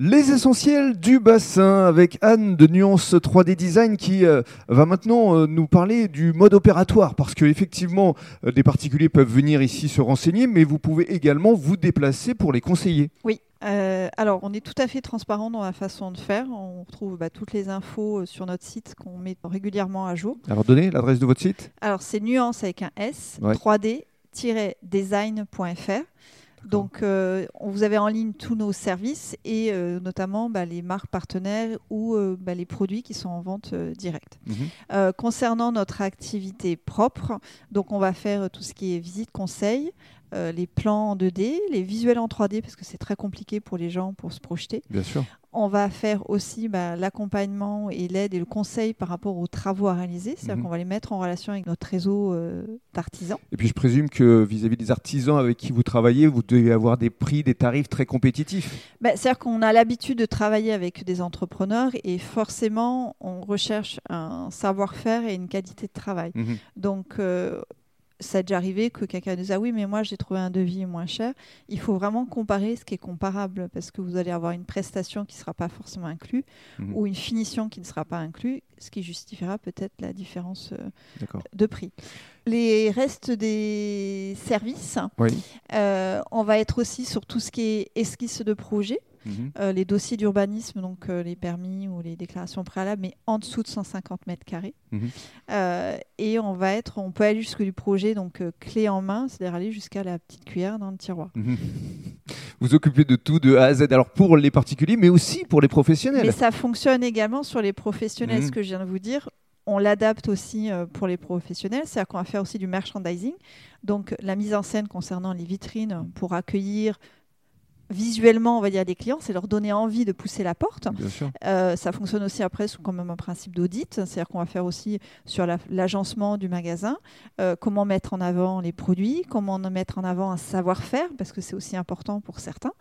Les essentiels du bassin avec Anne de Nuance 3D Design qui euh, va maintenant euh, nous parler du mode opératoire parce que effectivement euh, des particuliers peuvent venir ici se renseigner mais vous pouvez également vous déplacer pour les conseiller. Oui. alors, on est tout à fait transparent dans la façon de faire. On retrouve bah, toutes les infos sur notre site qu'on met régulièrement à jour. Alors, donnez l'adresse de votre site Alors, c'est nuance avec un S, 3D-design.fr. Donc, euh, vous avez en ligne tous nos services et euh, notamment bah, les marques partenaires ou euh, bah, les produits qui sont en vente directe. Mhm. concernant notre activité propre, donc on va faire tout ce qui est visite conseil, les plans en 2D, les visuels en 3D parce que c'est très compliqué pour les gens pour se projeter. Bien sûr. On va faire aussi bah, l'accompagnement et l'aide et le conseil par rapport aux travaux à réaliser. C'est-à-dire mhm. qu'on va les mettre en relation avec notre réseau euh, d'artisans. Et puis je présume que vis-à-vis des artisans avec qui vous travaillez, vous devez avoir des prix, des tarifs très compétitifs. Bah, C'est-à-dire qu'on a l'habitude de travailler avec des entrepreneurs et forcément on recherche un savoir-faire et une qualité de travail. Mhm. Donc euh, ça a déjà arrivé que quelqu'un dise ah oui mais moi j'ai trouvé un devis moins cher. Il faut vraiment comparer ce qui est comparable parce que vous allez avoir une prestation qui ne sera pas forcément inclue mhm. ou une finition qui ne sera pas inclue, ce qui justifiera peut-être la différence euh, de prix. Les restes des services, euh, on va être aussi sur tout ce qui est esquisse de projet. Mhm. Euh, les dossiers d'urbanisme, donc euh, les permis ou les déclarations préalables, mais en dessous de 150 mètres carrés. Mhm. Euh, et on va être, on peut aller jusqu'au du projet, donc clé en main, c'est-à-dire aller jusqu'à la petite cuillère dans le tiroir. Mhm. Vous occupez de tout de A à Z, alors pour les particuliers, mais aussi pour les professionnels. Mais ça fonctionne également sur les professionnels, ce que je viens de vous dire on l'adapte aussi pour les professionnels, c'est-à-dire qu'on va faire aussi du merchandising, donc la mise en scène concernant les vitrines pour accueillir visuellement, on va dire, des clients, c'est leur donner envie de pousser la porte. Euh, ça fonctionne aussi après sous quand même un principe d'audit, c'est-à-dire qu'on va faire aussi sur l'agencement du magasin, euh, comment mettre en avant les produits, comment mettre en avant un savoir-faire, parce que c'est aussi important pour certains.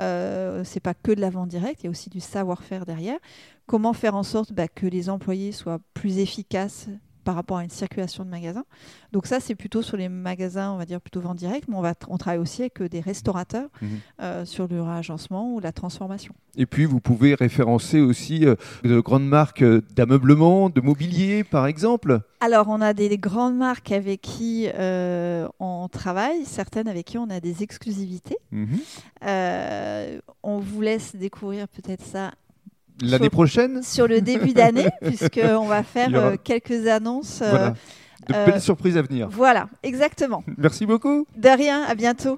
Euh, c'est pas que de la vente directe, il y a aussi du savoir-faire derrière. Comment faire en sorte bah, que les employés soient plus efficaces par rapport à une circulation de magasins. Donc ça, c'est plutôt sur les magasins, on va dire plutôt vente directe, mais on, va on travaille aussi avec euh, des restaurateurs mhm. euh, sur le réagencement ou la transformation. Et puis, vous pouvez référencer aussi euh, de grandes marques d'ameublement, de mobilier, par exemple Alors, on a des, grandes marques avec qui on travaille, certaines avec qui on a des exclusivités. Mhm. on vous laisse découvrir peut-être ça L'année prochaine Sur le début d'année, puisqu'on va faire euh, quelques annonces. Euh, de belles surprises à venir. Voilà, exactement. Merci beaucoup. De rien, à bientôt.